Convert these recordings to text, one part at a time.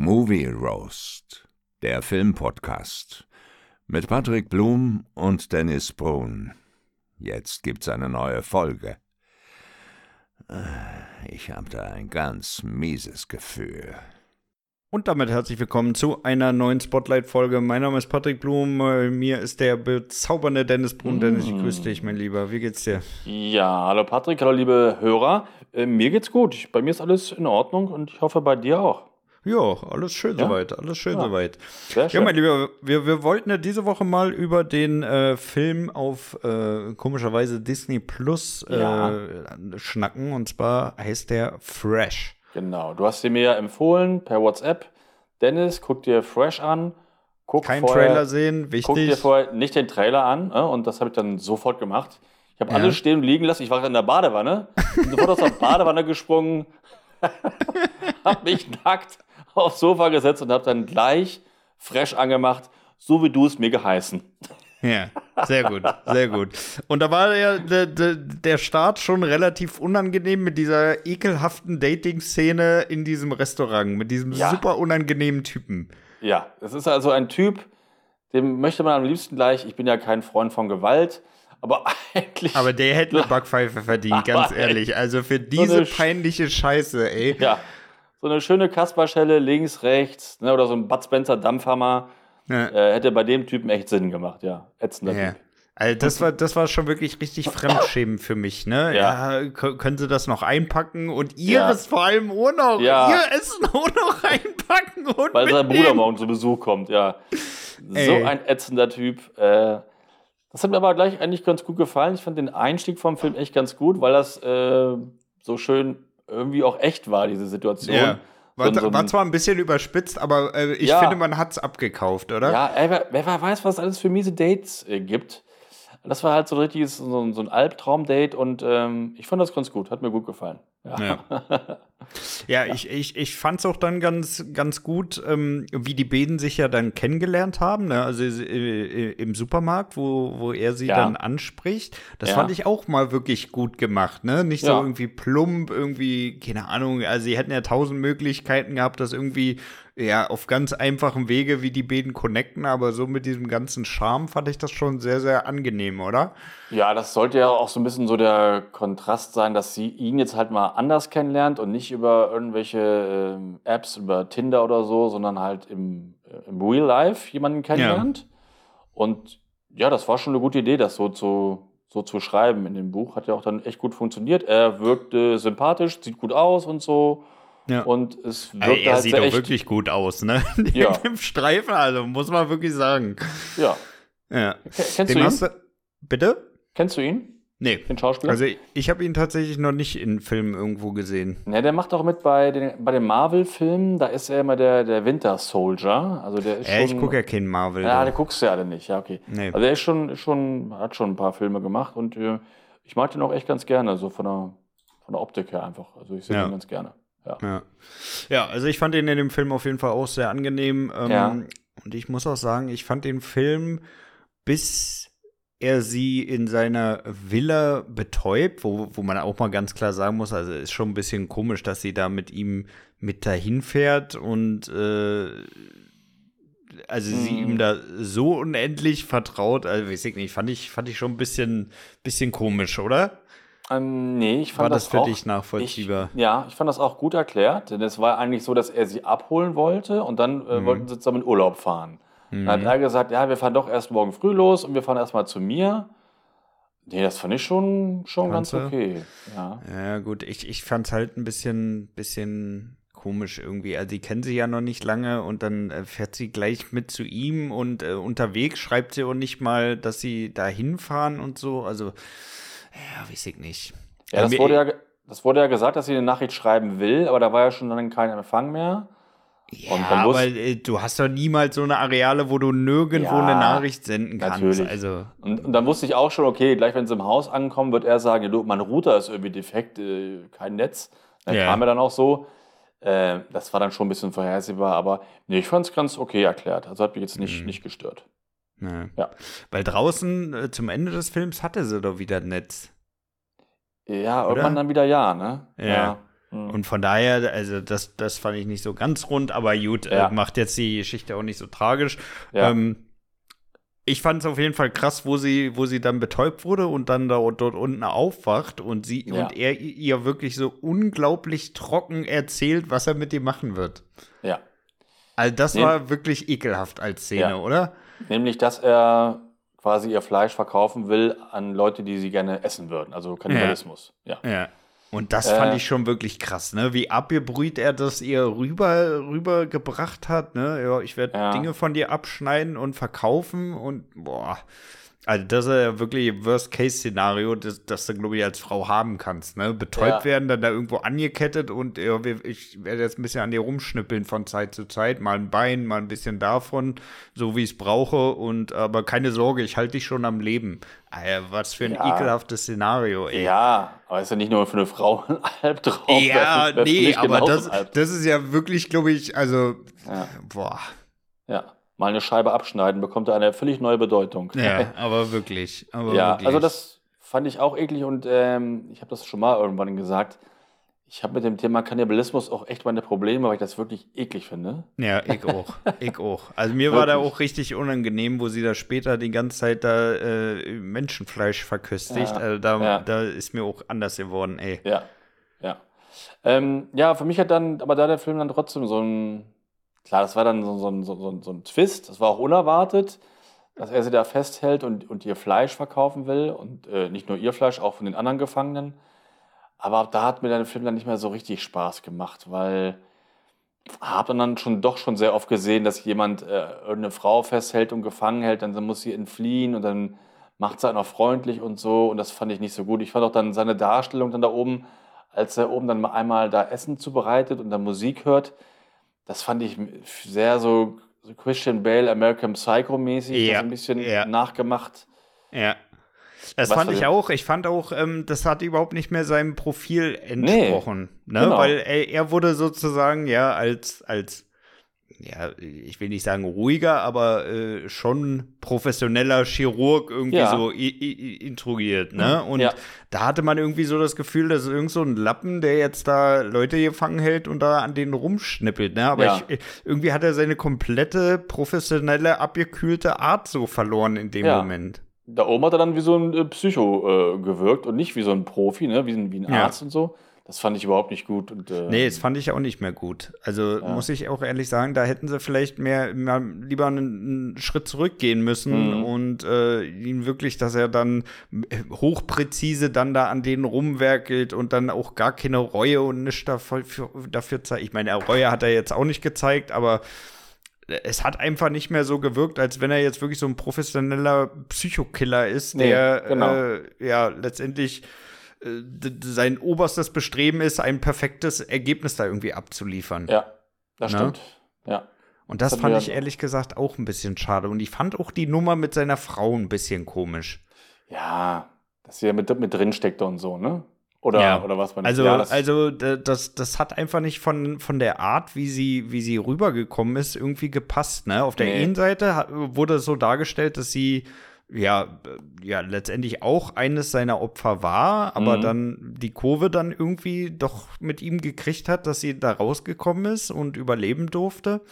Movie Roast, der Filmpodcast mit Patrick Blum und Dennis Brun. Jetzt gibt's eine neue Folge. Ich habe da ein ganz mieses Gefühl. Und damit herzlich willkommen zu einer neuen Spotlight-Folge. Mein Name ist Patrick Blum, äh, mir ist der bezaubernde Dennis Brun. Dennis, ich grüße dich, mein Lieber. Wie geht's dir? Ja, hallo Patrick, hallo liebe Hörer. Äh, mir geht's gut. Bei mir ist alles in Ordnung und ich hoffe bei dir auch. Ja, alles schön Ja? soweit, alles schön Ja. soweit. Sehr Ja, schön. mein Lieber, wir, wir wollten ja diese Woche mal über den äh, Film auf äh, komischerweise Disney Plus äh, Ja. schnacken. Und zwar heißt der Fresh. Genau, du hast sie mir ja empfohlen per WhatsApp. Dennis, guck dir Fresh an. Guck Kein vorher, Trailer sehen, Guck dir wichtig. vorher nicht den Trailer an. Äh, und das habe ich dann sofort gemacht. Ich habe Ja. alles stehen und liegen lassen. Ich war in der Badewanne. Bin sofort aus der Badewanne gesprungen. habe mich nackt aufs Sofa gesetzt und habe dann gleich Fresh angemacht, so wie du es mir geheißen. Ja, sehr gut, sehr gut. Und da war der, der, der- der Start schon relativ unangenehm mit dieser ekelhaften Dating-Szene in diesem Restaurant, mit diesem Ja. super unangenehmen Typen. Ja, es ist also ein Typ, dem möchte man am liebsten gleich, ich bin ja kein Freund von Gewalt, aber eigentlich. Aber der hätte eine Backpfeife verdient, ganz ehrlich. Also für diese Sch- peinliche Scheiße, ey. ja, so eine schöne Kasperschelle links, rechts, ne, oder so ein Bud Spencer Dampfhammer Ja. äh, hätte bei dem Typen echt Sinn gemacht, ja. Ätzender Ja. Typ. Also das war, das war schon wirklich richtig Fremdschämen für mich, ne? Ja, Ja. kö- können Sie das noch einpacken und ihr Ja. es vor allem auch noch, Ja. ihr Essen auch noch einpacken und Weil sein. Bruder morgen zu Besuch kommt, ja. So Ey. ein ätzender Typ. Äh, das hat mir aber gleich eigentlich ganz gut gefallen. Ich fand den Einstieg vom Film echt ganz gut, weil das äh, so schön irgendwie auch echt war, diese Situation. Ja. War, So- war zwar ein bisschen überspitzt, aber äh, ich Ja. finde, man hat es abgekauft, oder? Ja, ey, wer, wer weiß, was es alles für miese Dates äh, gibt. Das war halt so ein richtiges, so, ein- so ein Albtraum-Date und ähm, ich fand das ganz gut, hat mir gut gefallen. Ja. Ja, ich, ich, ich fand es auch dann ganz, ganz gut, ähm, wie die beiden sich ja dann kennengelernt haben. Ne? Also äh, äh, im Supermarkt, wo, wo er sie Ja. dann anspricht. Das Ja. fand ich auch mal wirklich gut gemacht. Ne? Nicht so Ja. irgendwie plump, irgendwie, keine Ahnung. Also sie hätten ja tausend Möglichkeiten gehabt, das irgendwie ja auf ganz einfachem Wege, wie die beiden connecten. Aber so mit diesem ganzen Charme fand ich das schon sehr, sehr angenehm, oder? Ja, das sollte ja auch so ein bisschen so der Kontrast sein, dass sie ihn jetzt halt mal anders kennenlernt und nicht über irgendwelche ähm, Apps, über Tinder oder so, sondern halt im, äh, im Real Life jemanden kennenlernt. Und ja, das war schon eine gute Idee, das so zu, so zu schreiben in dem Buch. Hat ja auch dann echt gut funktioniert. Er wirkte sympathisch, sieht gut aus und so. Ja. Und es Äh, wirkte er halt sieht auch echt. wirklich gut aus, ne? Ja. Im Streifen, also muss man wirklich sagen. Ja. Ja. Kennst Den du ihn? du, bitte? Kennst du ihn, Nee. den Schauspieler? Also ich, ich habe ihn tatsächlich noch nicht in Filmen irgendwo gesehen. ne, der macht auch mit bei den, bei den Marvel-Filmen. Da ist er immer der, der Winter Soldier. Also der ist Äh, schon. ich gucke ja keinen Marvel. Ja, der guckst du ja alle nicht. Ja, okay. Nee. Also er ist schon, schon, hat schon ein paar Filme gemacht und äh, ich mag den auch echt ganz gerne, so von der, von der Optik her einfach. Also ich sehe Ja. den ganz gerne. Ja. ja. ja, also ich fand ihn in dem Film auf jeden Fall auch sehr angenehm. Ähm, Ja. Und ich muss auch sagen, ich fand den Film, bis er sie in seiner Villa betäubt, wo, wo man auch mal ganz klar sagen muss, also ist schon ein bisschen komisch, dass sie da mit ihm mit dahin fährt und äh, also sie Mhm. ihm da so unendlich vertraut, also weiß ich nicht, fand ich, fand ich schon ein bisschen, bisschen komisch, oder? Ähm, nee, ich fand War das für auch, dich nachvollziehbar? Ich, ja, ich fand das auch gut erklärt, denn es war eigentlich so, dass er sie abholen wollte und dann Mhm. äh, wollten sie zusammen in Urlaub fahren. Dann hat er gesagt, ja, wir fahren doch erst morgen früh los und wir fahren erstmal zu mir. Nee, das fand ich schon, schon ganz okay. Ja. Ja, gut, ich, ich fand's halt ein bisschen, bisschen komisch irgendwie. Also, die kennen sie ja noch nicht lange und dann äh, fährt sie gleich mit zu ihm und äh, unterwegs schreibt sie auch nicht mal, dass sie da hinfahren und so. Also, ja, weiß ich nicht. Ja, das wurde ja, ge- das wurde ja gesagt, dass sie eine Nachricht schreiben will, aber da war ja schon dann kein Empfang mehr. Ja, aber wusste- äh, du hast doch niemals so eine Areale, wo du nirgendwo Ja, eine Nachricht senden kannst. natürlich. Also, Und, und dann wusste ich auch schon, okay, gleich wenn sie im Haus ankommen, wird er sagen, ja, du, mein Router ist irgendwie defekt, äh, kein Netz. Dann Ja. kam er dann auch so. Äh, das war dann schon ein bisschen vorhersehbar, aber nee, ich fand es ganz okay erklärt. Also hat mich jetzt nicht, Mhm. nicht gestört. ja. Ja. Weil draußen äh, zum Ende des Films hatte sie doch wieder Netz. Ja, Oder? irgendwann dann wieder ja, ne? Ja. Mhm. Und von daher, also das, das fand ich nicht so ganz rund, aber gut, äh, ja. äh, macht jetzt die Geschichte auch nicht so tragisch. Ja. Ähm, ich fand es auf jeden Fall krass, wo sie, wo sie dann betäubt wurde und dann da dort unten aufwacht und sie ja. und er ihr wirklich so unglaublich trocken erzählt, was er mit ihr machen wird. Ja. Also das Nehm, war wirklich ekelhaft als Szene, ja. oder? Nämlich, dass er quasi ihr Fleisch verkaufen will an Leute, die sie gerne essen würden. Also Kannibalismus. Ja. ja. ja. Und das äh, fand ich schon wirklich krass, ne? Wie abgebrüht er das ihr rüber rübergebracht hat, ne? Ja, ich werde ja. Dinge von dir abschneiden und verkaufen und boah. Also das ist ja wirklich Worst-Case-Szenario, das, das du, glaube ich, als Frau haben kannst. Ne? Betäubt ja. werden, dann da irgendwo angekettet und ja, ich werde jetzt ein bisschen an dir rumschnippeln von Zeit zu Zeit. Mal ein Bein, mal ein bisschen davon, so wie ich es brauche. Und aber keine Sorge, ich halte dich schon am Leben. Alter, was für ein ja. ekelhaftes Szenario, ey. Ja, aber ist ja nicht nur für eine Frau ein Albtraum. Ja, nee, aber das, das ist ja wirklich, glaube ich, also, boah. Ja mal eine Scheibe abschneiden, bekommt er eine völlig neue Bedeutung. Ja, aber wirklich. Aber ja, wirklich. also das fand ich auch eklig und ähm, ich habe das schon mal irgendwann gesagt. Ich habe mit dem Thema Kannibalismus auch echt meine Probleme, weil ich das wirklich eklig finde. Ja, ich auch. ich auch. Also mir war da auch richtig unangenehm, wo sie da später die ganze Zeit da äh, Menschenfleisch verköstigt. Ja, also da, ja. da ist mir auch anders geworden, ey. Ja, ja. Ähm, ja, für mich hat dann, aber da der Film dann trotzdem so ein Klar, das war dann so, so, so, so ein Twist, das war auch unerwartet, dass er sie da festhält und, und ihr Fleisch verkaufen will und äh, nicht nur ihr Fleisch, auch von den anderen Gefangenen. Aber da hat mir der Film dann nicht mehr so richtig Spaß gemacht, weil habe dann schon doch schon sehr oft gesehen, dass jemand äh, eine Frau festhält und gefangen hält, dann muss sie entfliehen und dann macht sie einen auch freundlich und so und das fand ich nicht so gut. Ich fand auch dann seine Darstellung dann da oben, als er oben dann einmal da Essen zubereitet und dann Musik hört, das fand ich sehr so, Christian Bale, American Psycho mäßig, ja, ein bisschen ja. nachgemacht. Ja. Das Was fand ich auch. Ich fand auch, ähm, das hat überhaupt nicht mehr seinem Profil entsprochen. Nee, ne? Genau. Weil er, er, wurde sozusagen ja als, als ja, ich will nicht sagen ruhiger, aber äh, schon professioneller Chirurg irgendwie ja. so intrugiert, ne? Mhm. Und ja. da hatte man irgendwie so das Gefühl, dass irgend so ein Lappen, der jetzt da Leute gefangen hält und da an denen rumschnippelt, ne? Aber ja. ich, irgendwie hat er seine komplette professionelle, abgekühlte Art so verloren in dem Moment. Da oben hat er dann wie so ein äh, Psycho äh, gewirkt und nicht wie so ein Profi, ne? Wie, wie ein Arzt und so. Das fand ich überhaupt nicht gut. Und, äh, nee, das fand ich auch nicht mehr gut. Also ja. muss ich auch ehrlich sagen, da hätten sie vielleicht mehr, mehr lieber einen, einen, Schritt zurückgehen müssen mhm. und äh, ihn wirklich, dass er dann hochpräzise dann da an denen rumwerkelt und dann auch gar keine Reue und nichts dafür, dafür zeigt. Ich meine, Reue hat er jetzt auch nicht gezeigt, aber es hat einfach nicht mehr so gewirkt, als wenn er jetzt wirklich so ein professioneller Psychokiller ist, der nee, genau. äh, ja letztendlich äh, sein oberstes Bestreben ist, ein perfektes Ergebnis da irgendwie abzuliefern. Ja, das Na? Ne? stimmt. Ja. Und das, das fand ich ehrlich gesagt auch ein bisschen schade. Und ich fand auch die Nummer mit seiner Frau ein bisschen komisch. Ja, dass sie ja mit, mit drin steckte und so, ne? Oder, ja. oder was man Also, ja, das also das, das hat einfach nicht von, von der Art, wie sie, wie sie rübergekommen ist, irgendwie gepasst. Ne? Auf der nee. einen Seite wurde so dargestellt, dass sie ja, ja, letztendlich auch eines seiner Opfer war, aber mhm. dann die Kurve dann irgendwie doch mit ihm gekriegt hat, dass sie da rausgekommen ist und überleben durfte.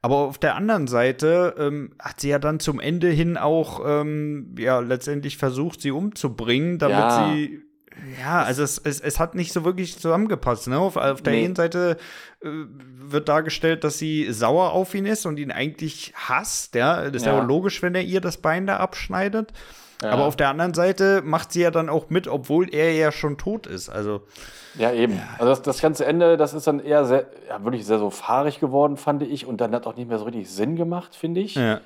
Aber auf der anderen Seite ähm, hat sie ja dann zum Ende hin auch ähm, ja letztendlich versucht, sie umzubringen, damit ja. sie ja, also es, es, es hat nicht so wirklich zusammengepasst. Ne? Auf, auf der nee. einen Seite äh, wird dargestellt, dass sie sauer auf ihn ist und ihn eigentlich hasst. Ja? Das ist ja, ja logisch, wenn er ihr das Bein da abschneidet. Ja. Aber auf der anderen Seite macht sie ja dann auch mit, obwohl er ja schon tot ist. Also ja, eben. Also das, das ganze Ende, das ist dann eher sehr, ja, wirklich sehr so fahrig geworden, fand ich. Und dann hat auch nicht mehr so richtig Sinn gemacht, finde ich. Ja.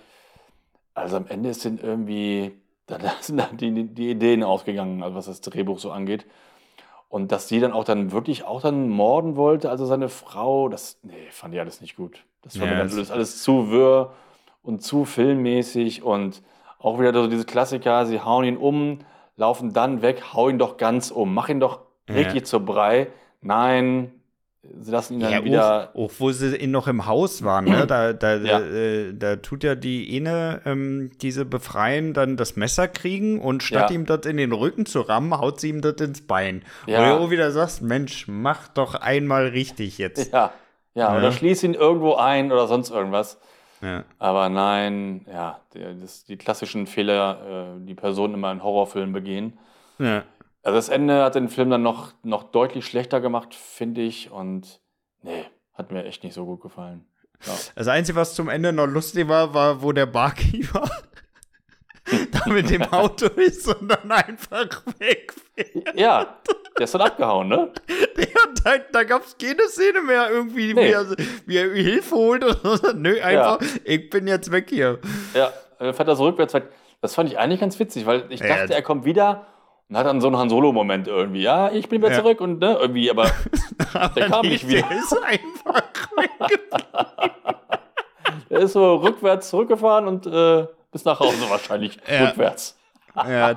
Also am Ende ist dann irgendwie da sind dann die, die Ideen ausgegangen, also was das Drehbuch so angeht. Und dass sie dann auch dann wirklich auch dann morden wollte, also seine Frau, das, nee, fand ich alles nicht gut. Das war ja, mir dann alles, alles zu wirr und zu filmmäßig und auch wieder so diese Klassiker, sie hauen ihn um, laufen dann weg, hau ihn doch ganz um, mach ihn doch richtig ja. zur Brei. Nein, sie lassen ihn dann Ja, wieder. auch, auch wo sie noch im Haus waren, ne? da, da, Ja. äh, da tut ja die eine, ähm, diese Befreien, dann das Messer kriegen und statt Ja. ihm das in den Rücken zu rammen, haut sie ihm das ins Bein. Ja. Wo du auch wieder sagst, Mensch, mach doch einmal richtig jetzt. Ja, ja, Ja. oder schließ ihn irgendwo ein oder sonst irgendwas. Aber nein, ja, das, die klassischen Fehler, äh, die Personen immer in Horrorfilmen begehen. Ja. Also das Ende hat den Film dann noch, noch deutlich schlechter gemacht, finde ich. Und nee, hat mir echt nicht so gut gefallen. Ja. Das Einzige, was zum Ende noch lustig war, war, wo der Barkeeper da mit dem Auto ist und dann einfach wegfährt. ja, der ist dann abgehauen, ne? Ja, da, da gab es keine Szene mehr irgendwie, Nee. wie, er, wie er Hilfe holt oder so. Nö, einfach, ich bin jetzt weg hier. Ja, dann fährt er so rückwärts weg. Das fand ich eigentlich ganz witzig, weil ich Ja, dachte, ja. er kommt wieder und hat dann so einen Han Solo-Moment irgendwie. Ja, ich bin wieder Ja. zurück und ne, irgendwie, aber Aber kam nee, nicht wieder. Der ist einfach weg. er ist so rückwärts zurückgefahren und äh, bis nach Hause wahrscheinlich Ja. rückwärts. Ja,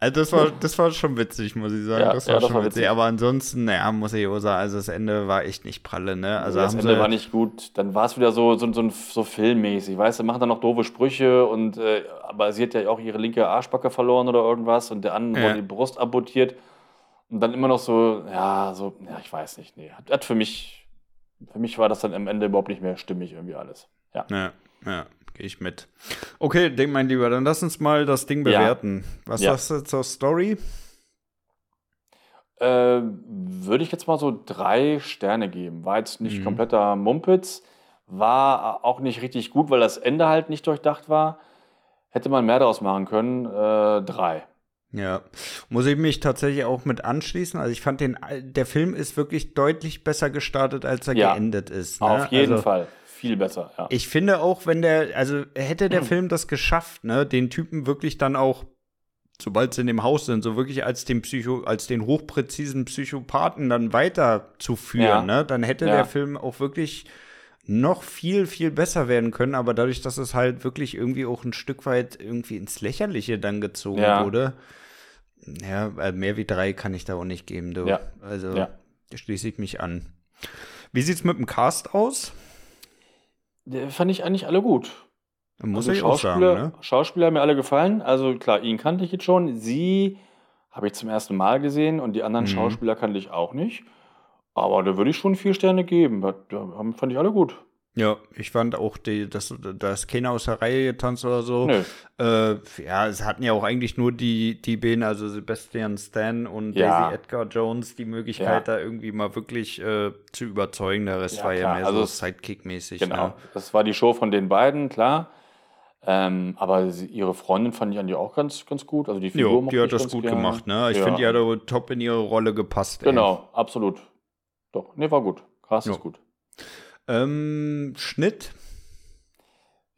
also das war, das war schon witzig, muss ich sagen. Ja, das war ja, das schon war witzig. witzig. Aber ansonsten, naja, muss ich auch sagen, also das Ende war echt nicht pralle, ne? Also das Ende war nicht gut. Dann war es wieder so, so, so, so filmmäßig. Weißt du, machen dann noch doofe Sprüche und äh, aber sie hat ja auch ihre linke Arschbacke verloren oder irgendwas und der andere Ja. wurde die Brust amputiert. Und dann immer noch so, ja, so, ja, ich weiß nicht. Nee, hat, hat für mich, für mich war das dann am Ende überhaupt nicht mehr stimmig irgendwie alles. Ja. Ja, ja, gehe ich mit. Okay, denk mein Lieber, dann lass uns mal das Ding Ja. bewerten. Was Ja. sagst du zur Story? Äh, würde ich jetzt mal so drei Sterne geben. War jetzt nicht Mhm. kompletter Mumpitz, war auch nicht richtig gut, weil das Ende halt nicht durchdacht war. Hätte man mehr daraus machen können. Äh, drei. Ja, muss ich mich tatsächlich auch mit anschließen. Also ich fand den, der Film ist wirklich deutlich besser gestartet, als er Ja, geendet ist. Ne? Auf jeden also, Fall. Viel besser, ja. Ich finde auch, wenn der, also hätte der Film das geschafft, ne, den Typen wirklich dann auch, sobald sie in dem Haus sind, so wirklich als den Psycho, als den hochpräzisen Psychopathen dann weiterzuführen, Ja. ne, dann hätte Ja. der Film auch wirklich noch viel, viel besser werden können, aber dadurch, dass es halt wirklich irgendwie auch ein Stück weit irgendwie ins Lächerliche dann gezogen Ja. wurde, ja, äh, mehr wie drei kann ich da auch nicht geben, du. Ja. Also Ja. schließe ich mich an. Wie sieht's mit dem Cast aus? Fand ich eigentlich alle gut. Muss Also ich auch sagen, Schauspieler, ne? Schauspieler haben mir alle gefallen. Also klar, ihn kannte ich jetzt schon. Sie habe ich zum ersten Mal gesehen und die anderen Mhm. Schauspieler kannte ich auch nicht. Aber da würde ich schon vier Sterne geben. Da haben- fand ich alle gut. Ja, ich fand auch, die, dass, dass keiner aus der Reihe getanzt oder so. Äh, ja, es hatten ja auch eigentlich nur die, die beiden, also Sebastian Stan und Ja. Daisy Edgar Jones, die Möglichkeit, Ja. da irgendwie mal wirklich äh, zu überzeugen. Der Rest Ja, war ja mehr Also so Sidekick-mäßig. Genau. Ne? Das war die Show von den beiden, klar. Ähm, aber sie, ihre Freundin fand ich eigentlich auch ganz, ganz gut. Also die Figur Jo, die hat das gut gerne. gemacht, ne? Ich Ja. finde, die hat top in ihre Rolle gepasst. ey. Genau, absolut. Doch, nee, war gut. Krass ist gut. Ähm, Schnitt.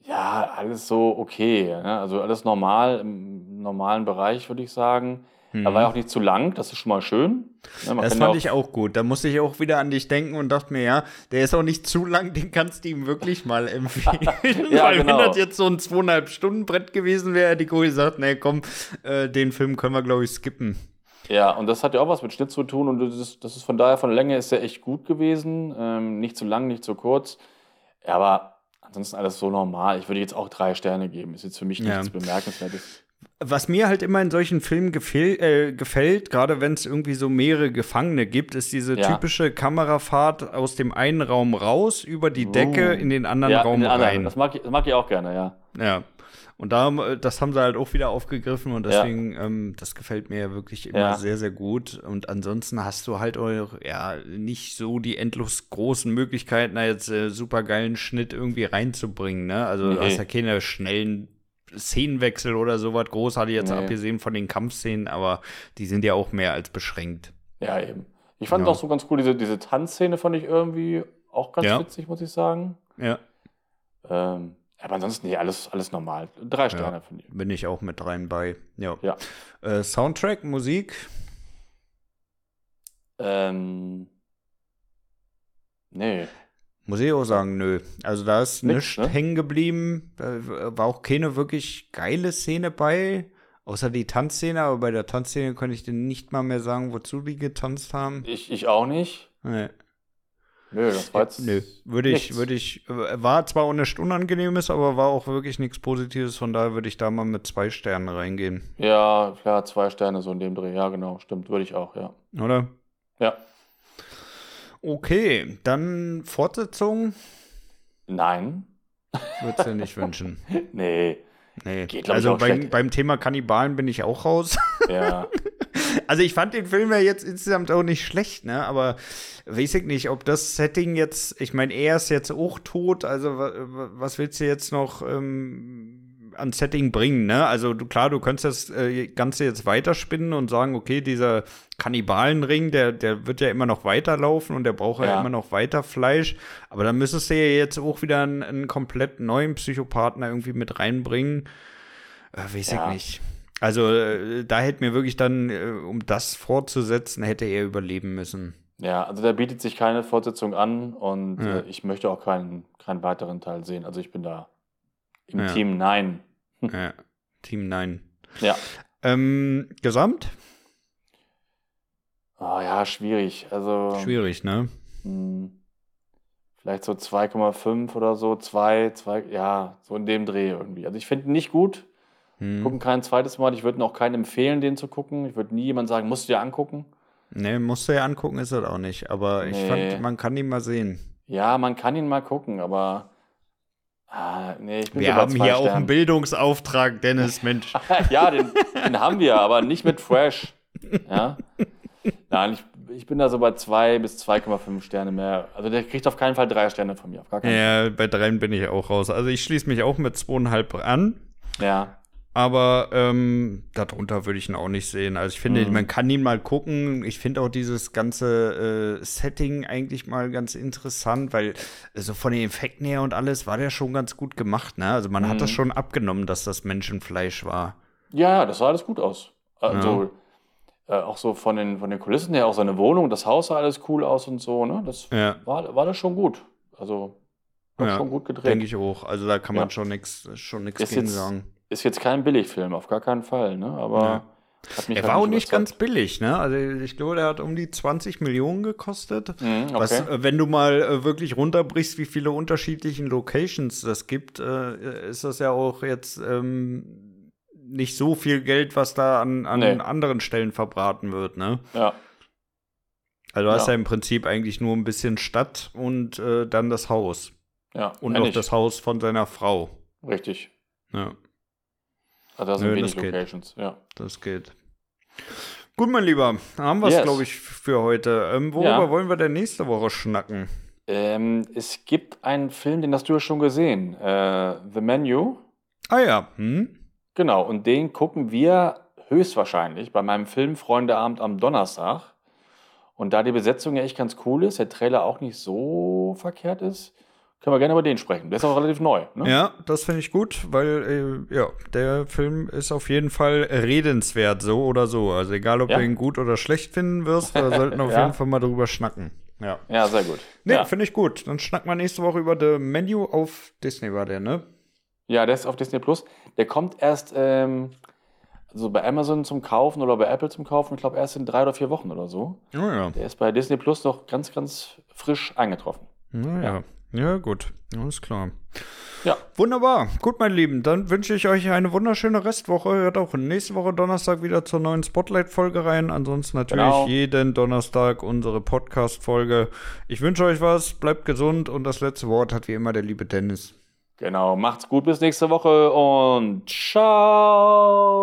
Ja, alles so okay. Ne? Also alles normal, im normalen Bereich, würde ich sagen. Er war ja auch nicht zu lang, das ist schon mal schön. Ne. Das fand ja ich auch gut. Da musste ich auch wieder an dich denken und dachte mir, ja, der ist auch nicht zu lang, den kannst du ihm wirklich mal empfehlen. Ja, Weil genau. wenn das jetzt so ein zweieinhalb Stunden Brett gewesen wäre, hätte ich gesagt, nee, komm, äh, den Film können wir, glaube ich, skippen. Ja, und das hat ja auch was mit Schnitt zu tun und das ist, das ist von daher von der Länge ist der echt gut gewesen. Ähm, nicht zu lang, nicht zu kurz. Ja, aber ansonsten alles so normal. Ich würde jetzt auch drei Sterne geben. Ist jetzt für mich Ja. nichts Bemerkenswertes. Was mir halt immer in solchen Filmen äh, gefällt, gerade wenn es irgendwie so mehrere Gefangene gibt, ist diese Ja. typische Kamerafahrt aus dem einen Raum raus, über die Decke, Uh. in den anderen ja, Raum in den anderen. rein. Das mag, ich, das mag ich auch gerne, ja. Ja. Und da, äh, das haben sie halt auch wieder aufgegriffen und Ja. deswegen, ähm, das gefällt mir ja wirklich immer Ja. sehr, sehr gut. Und ansonsten hast du halt auch, ja, nicht so die endlos großen Möglichkeiten, da jetzt äh, super geilen Schnitt irgendwie reinzubringen, ne? Also du Nee. hast ja keine schnellen Szenenwechsel oder sowas großartig jetzt Nee. abgesehen von den Kampfszenen, aber die sind ja auch mehr als beschränkt. Ja, eben. Ich fand Ja. auch so ganz cool, diese, diese Tanzszene fand ich irgendwie auch ganz Ja. witzig, muss ich sagen. Ja, Ähm, aber ansonsten, nee, alles, alles normal. Drei Sterne, finde ich. bin ich auch mit rein bei. Ja. Ja. Äh, Soundtrack, Musik, Ähm, nee. Muss ich auch sagen, nö. Also da ist nichts ne? hängen geblieben. Da war auch keine wirklich geile Szene bei. Außer die Tanzszene, aber bei der Tanzszene kann ich dir nicht mal mehr sagen, wozu die getanzt haben. Ich, ich auch nicht. Nee. Nö, das war jetzt. Nö, würde ich, nichts. würde ich, war zwar auch nichts Unangenehmes, aber war auch wirklich nichts Positives, von daher würde ich da mal mit zwei Sternen reingehen. Ja, klar, zwei Sterne so in dem Dreh. Ja, genau, stimmt, würde ich auch, ja. Oder? Ja. Okay, dann Fortsetzung Nein. würdest du dir nicht wünschen. Nee. Nee. Geht, also beim, beim Thema Kannibalen bin ich auch raus. Ja. Also ich fand den Film ja jetzt insgesamt auch nicht schlecht, ne? Aber weiß ich nicht, ob das Setting jetzt, ich meine, er ist jetzt auch tot, also wa- wa- was willst du jetzt noch ähm, an Setting bringen, ne? Also du, klar, du könntest das äh, Ganze jetzt weiterspinnen und sagen, okay, dieser Kannibalenring, der, der wird ja immer noch weiterlaufen und der braucht ja. Ja. immer noch weiter Fleisch. Aber dann müsstest du ja jetzt auch wieder einen, einen komplett neuen Psychopathen irgendwie mit reinbringen. Äh, weiß Ja. ich nicht. Also äh, da hätte mir wirklich dann, äh, um das fortzusetzen, hätte er überleben müssen. Ja, also da bietet sich keine Fortsetzung an und Ja. äh, ich möchte auch keinen, keinen weiteren Teil sehen. Also ich bin da im Ja. Team Nein. ja. Team 9. Ja. Ähm, Gesamt? Oh, ja, schwierig. Also Schwierig, ne? mh, vielleicht so 2,5 oder so, 2, 2, ja, so in dem Dreh irgendwie. Also ich finde ihn nicht gut. Hm. Gucken kein zweites Mal. Ich würde auch keinen empfehlen, den zu gucken. Ich würde nie jemand sagen, musst du dir angucken. Ne, musst du ja angucken, ist das auch nicht. Aber ich Nee. fand, man kann ihn mal sehen. Ja, man kann ihn mal gucken, aber ah, nee, ich bin Wir haben hier auch einen Sternen. Bildungsauftrag, Dennis, Mensch. ja, den, den haben wir, aber nicht mit Fresh. Ja. Nein, ich, ich bin da so bei 2 bis 2,5 Sterne mehr. Also der kriegt auf keinen Fall drei Sterne von mir. Ja, bei dreien bin ich auch raus. Also ich schließe mich auch mit zweieinhalb an. Fall. Ja. Aber ähm, darunter würde ich ihn auch nicht sehen. Also ich finde, Mhm. man kann ihn mal gucken. Ich finde auch dieses ganze äh, Setting eigentlich mal ganz interessant, weil so von den Effekten her und alles war der schon ganz gut gemacht. Ne? Also man hat Mhm. das schon abgenommen, dass das Menschenfleisch war. Ja, ja, das sah alles gut aus. Also äh, auch so von den, von den Kulissen her, auch seine Wohnung, das Haus sah alles cool aus und so. Ne? Das Ja, war, war das schon gut. Also Ja, schon gut gedreht. denke ich auch. Also da kann man Ja. schon nichts schon nix gegen jetzt- sagen. Ist jetzt kein Billigfilm, auf gar keinen Fall. Ne? Aber Ja. hat mich Er halt war auch nicht ganz billig, ne? Also ich glaube, der hat um die 20 Millionen gekostet. Mhm, okay. Was, äh, wenn du mal äh, wirklich runterbrichst, wie viele unterschiedlichen Locations das gibt, äh, ist das ja auch jetzt ähm, nicht so viel Geld, was da an, an Nee. anderen Stellen verbraten wird, ne? ja. Also du hast Ja. ja im Prinzip eigentlich nur ein bisschen Stadt und äh, dann das Haus. ja. Und nicht. das Haus von seiner Frau. Richtig. Ja, Also da sind Nö, wenig das geht. Locations. Ja. das geht. Gut, mein Lieber, haben wir es, Yes. glaube ich, für heute. Ähm, worüber Ja. wollen wir denn nächste Woche schnacken? Ähm, es gibt einen Film, den hast du ja schon gesehen. Äh, The Menu. Ah ja, hm? Genau, und den gucken wir höchstwahrscheinlich bei meinem Filmfreundeabend am Donnerstag. Und da die Besetzung ja echt ganz cool ist, der Trailer auch nicht so verkehrt ist, können wir gerne über den sprechen. Der ist auch relativ neu. Ne? Ja, das finde ich gut, weil äh, ja, der Film ist auf jeden Fall redenswert, so oder so. Also egal, ob Ja. du ihn gut oder schlecht finden wirst, wir sollten auf Ja. jeden Fall mal drüber schnacken. Ja. Ja, sehr gut. Nee, ja. finde ich gut. Dann schnacken wir nächste Woche über The Menu auf Disney, war der, ne? ja, der ist auf Disney Plus. Der kommt erst ähm, also bei Amazon zum Kaufen oder bei Apple zum Kaufen, ich glaube erst in drei oder vier Wochen oder so. Oh ja. Der ist bei Disney Plus noch ganz, ganz frisch eingetroffen. Naja. Ja, gut. Alles klar. Ja. Wunderbar. Gut, meine Lieben. Dann wünsche ich euch eine wunderschöne Restwoche. Hört auch nächste Woche Donnerstag wieder zur neuen Spotlight-Folge rein. Ansonsten natürlich Genau. jeden Donnerstag unsere Podcast-Folge. Ich wünsche euch was. Bleibt gesund. Und das letzte Wort hat wie immer der liebe Dennis. Genau, macht's gut bis nächste Woche und ciao.